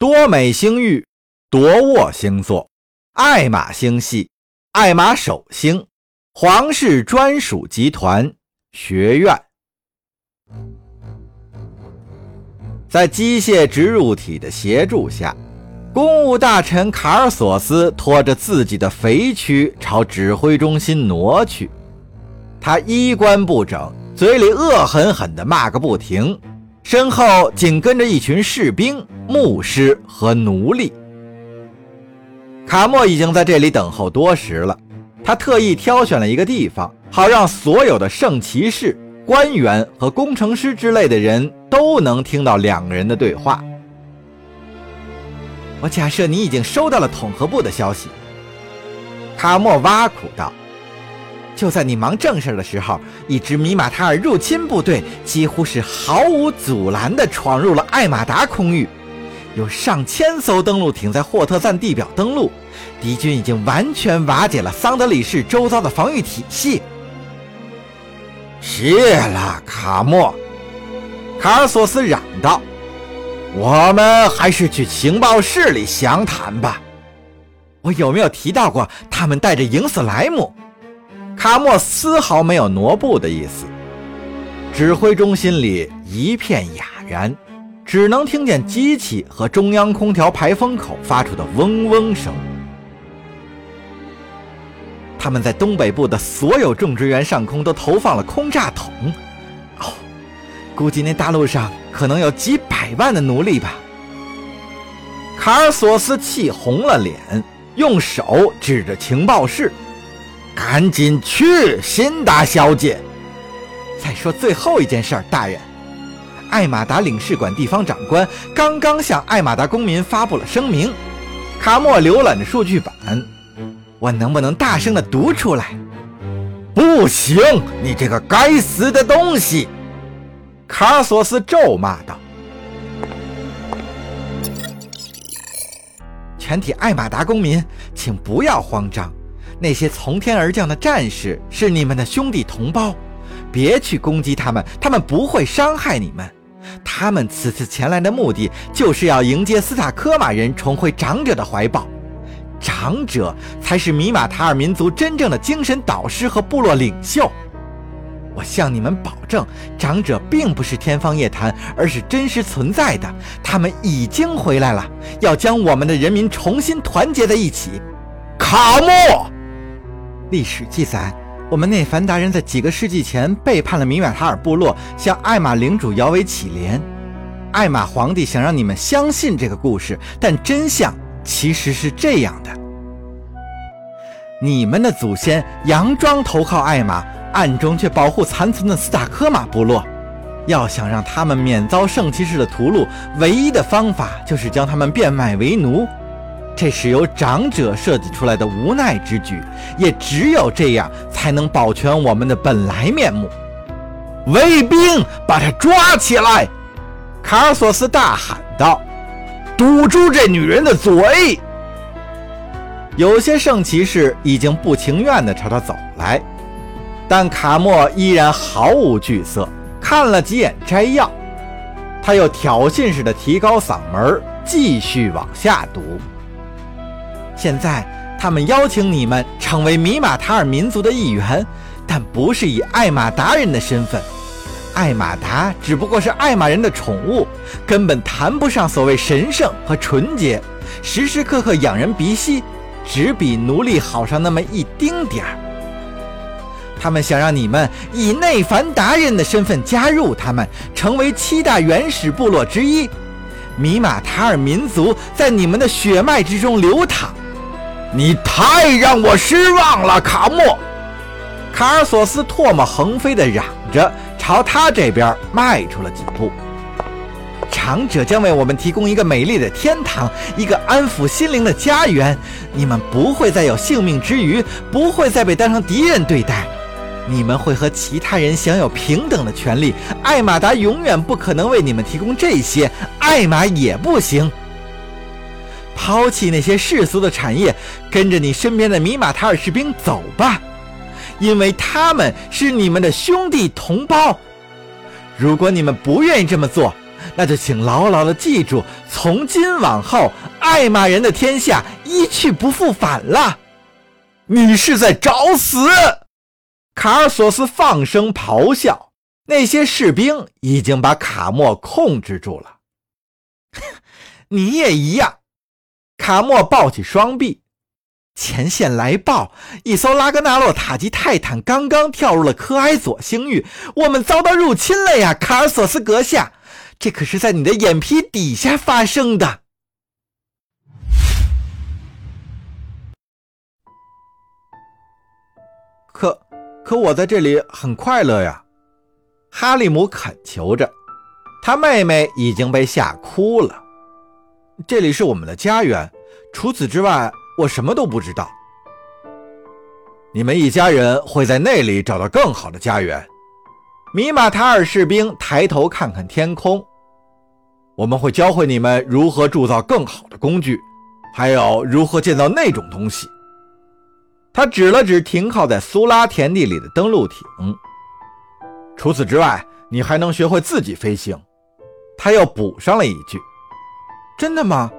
多美星域，夺沃星座，艾玛星系，艾玛首星，皇室专属集团学院。在机械植入体的协助下，公务大臣卡尔索斯拖着自己的肥躯朝指挥中心挪去。他衣冠不整，嘴里恶狠狠地骂个不停。身后紧跟着一群士兵、牧师和奴隶。卡莫已经在这里等候多时了。他特意挑选了一个地方，好让所有的圣骑士、官员和工程师之类的人都能听到两个人的对话。我假设你已经收到了统合部的消息。卡莫挖苦道。就在你忙正事的时候，一支米马塔尔入侵部队几乎是毫无阻拦地闯入了艾马达空域，有上千艘登陆艇在霍特赞地表登陆，敌军已经完全瓦解了桑德里市周遭的防御体系。谢了，卡莫！卡尔索斯嚷道：“我们还是去情报室里详谈吧。我有没有提到过他们带着赢死莱姆？”卡莫丝毫没有挪步的意思。指挥中心里一片哑然，只能听见机器和中央空调排风口发出的嗡嗡声。他们在东北部的所有种植园上空都投放了空炸筒。哦，估计那大陆上可能有几百万的奴隶吧。卡尔索斯气红了脸，用手指着情报室。赶紧去，辛达小姐。再说最后一件事儿，大人，艾马达领事馆地方长官刚刚向艾马达公民发布了声明。卡莫浏览着数据板，我能不能大声的读出来？不行，你这个该死的东西！卡索斯咒骂道。全体艾马达公民，请不要慌张。那些从天而降的战士是你们的兄弟同胞，别去攻击他们，他们不会伤害你们。他们此次前来的目的就是要迎接斯塔科马人重回长者的怀抱，长者才是米马塔尔民族真正的精神导师和部落领袖。我向你们保证，长者并不是天方夜谭，而是真实存在的。他们已经回来了，要将我们的人民重新团结在一起。卡莫。历史记载，我们内凡达人在几个世纪前背叛了米马塔尔部落，向艾玛领主摇尾乞怜。艾玛皇帝想让你们相信这个故事，但真相其实是这样的：你们的祖先佯装投靠艾玛，暗中却保护残存的斯塔科马部落。要想让他们免遭圣骑士的屠戮，唯一的方法就是将他们变卖为奴。这是由长者设计出来的无奈之举，也只有这样才能保全我们的本来面目。卫兵，把他抓起来！卡尔索斯大喊道：“堵住这女人的嘴！”有些圣骑士已经不情愿地朝他走来，但卡莫依然毫无惧色，看了几眼摘要，他又挑衅似的提高嗓门，继续往下读。现在，他们邀请你们成为米马塔尔民族的一员，但不是以艾玛达人的身份。艾玛达只不过是艾玛人的宠物，根本谈不上所谓神圣和纯洁，时时刻刻仰人鼻息，只比奴隶好上那么一丁点儿。他们想让你们以内凡达人的身份加入他们，成为七大原始部落之一。米马塔尔民族在你们的血脉之中流淌。你太让我失望了，卡莫！卡尔索斯唾沫横飞地嚷着，朝他这边迈出了几步。长者将为我们提供一个美丽的天堂，一个安抚心灵的家园。你们不会再有性命之余，不会再被当成敌人对待。你们会和其他人享有平等的权利。艾玛达永远不可能为你们提供这些，艾玛也不行。抛弃那些世俗的产业，跟着你身边的米马塔尔士兵走吧，因为他们是你们的兄弟同胞。如果你们不愿意这么做，那就请牢牢的记住，从今往后，爱玛人的天下一去不复返了。你是在找死！卡尔索斯放声咆哮。那些士兵已经把卡莫控制住了。你也一样。卡莫抱起双臂。前线来报，一艘拉格纳洛塔吉泰坦刚刚跳入了科埃佐星域，我们遭到入侵了呀，卡尔索斯阁下！这可是在你的眼皮底下发生的。可，可我在这里很快乐呀，哈利姆恳求着。他妹妹已经被吓哭了。这里是我们的家园，除此之外。我什么都不知道。你们一家人会在那里找到更好的家园。米马塔尔士兵抬头看看天空。我们会教会你们如何铸造更好的工具，还有如何建造那种东西。他指了指停靠在苏拉田地里的登陆艇。除此之外，你还能学会自己飞行。他又补上了一句：“真的吗？”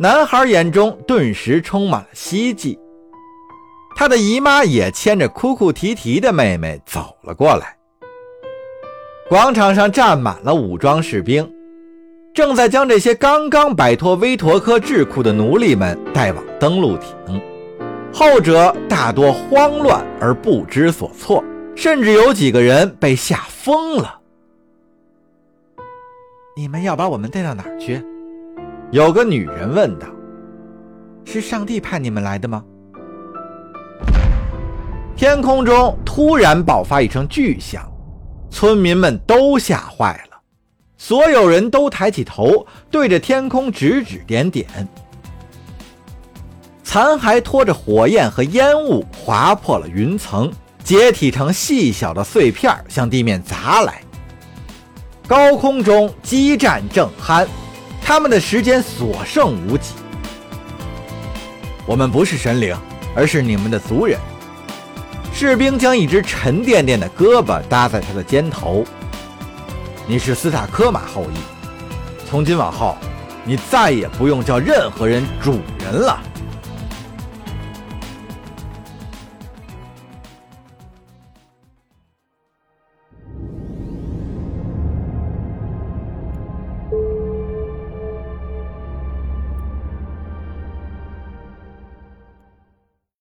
男孩眼中顿时充满了希冀，他的姨妈也牵着哭哭啼啼的妹妹走了过来。广场上站满了武装士兵，正在将这些刚刚摆脱威陀科智库的奴隶们带往登陆艇。后者大多慌乱而不知所措，甚至有几个人被吓疯了。你们要把我们带到哪儿去？有个女人问道：“是上帝派你们来的吗？”天空中突然爆发一声巨响，村民们都吓坏了，所有人都抬起头，对着天空指指点点。残骸拖着火焰和烟雾划破了云层，解体成细小的碎片向地面砸来。高空中激战正酣。他们的时间所剩无几。我们不是神灵，而是你们的族人。士兵将一只沉甸甸的胳膊搭在他的肩头。你是斯塔科马后裔，从今往后，你再也不用叫任何人主人了。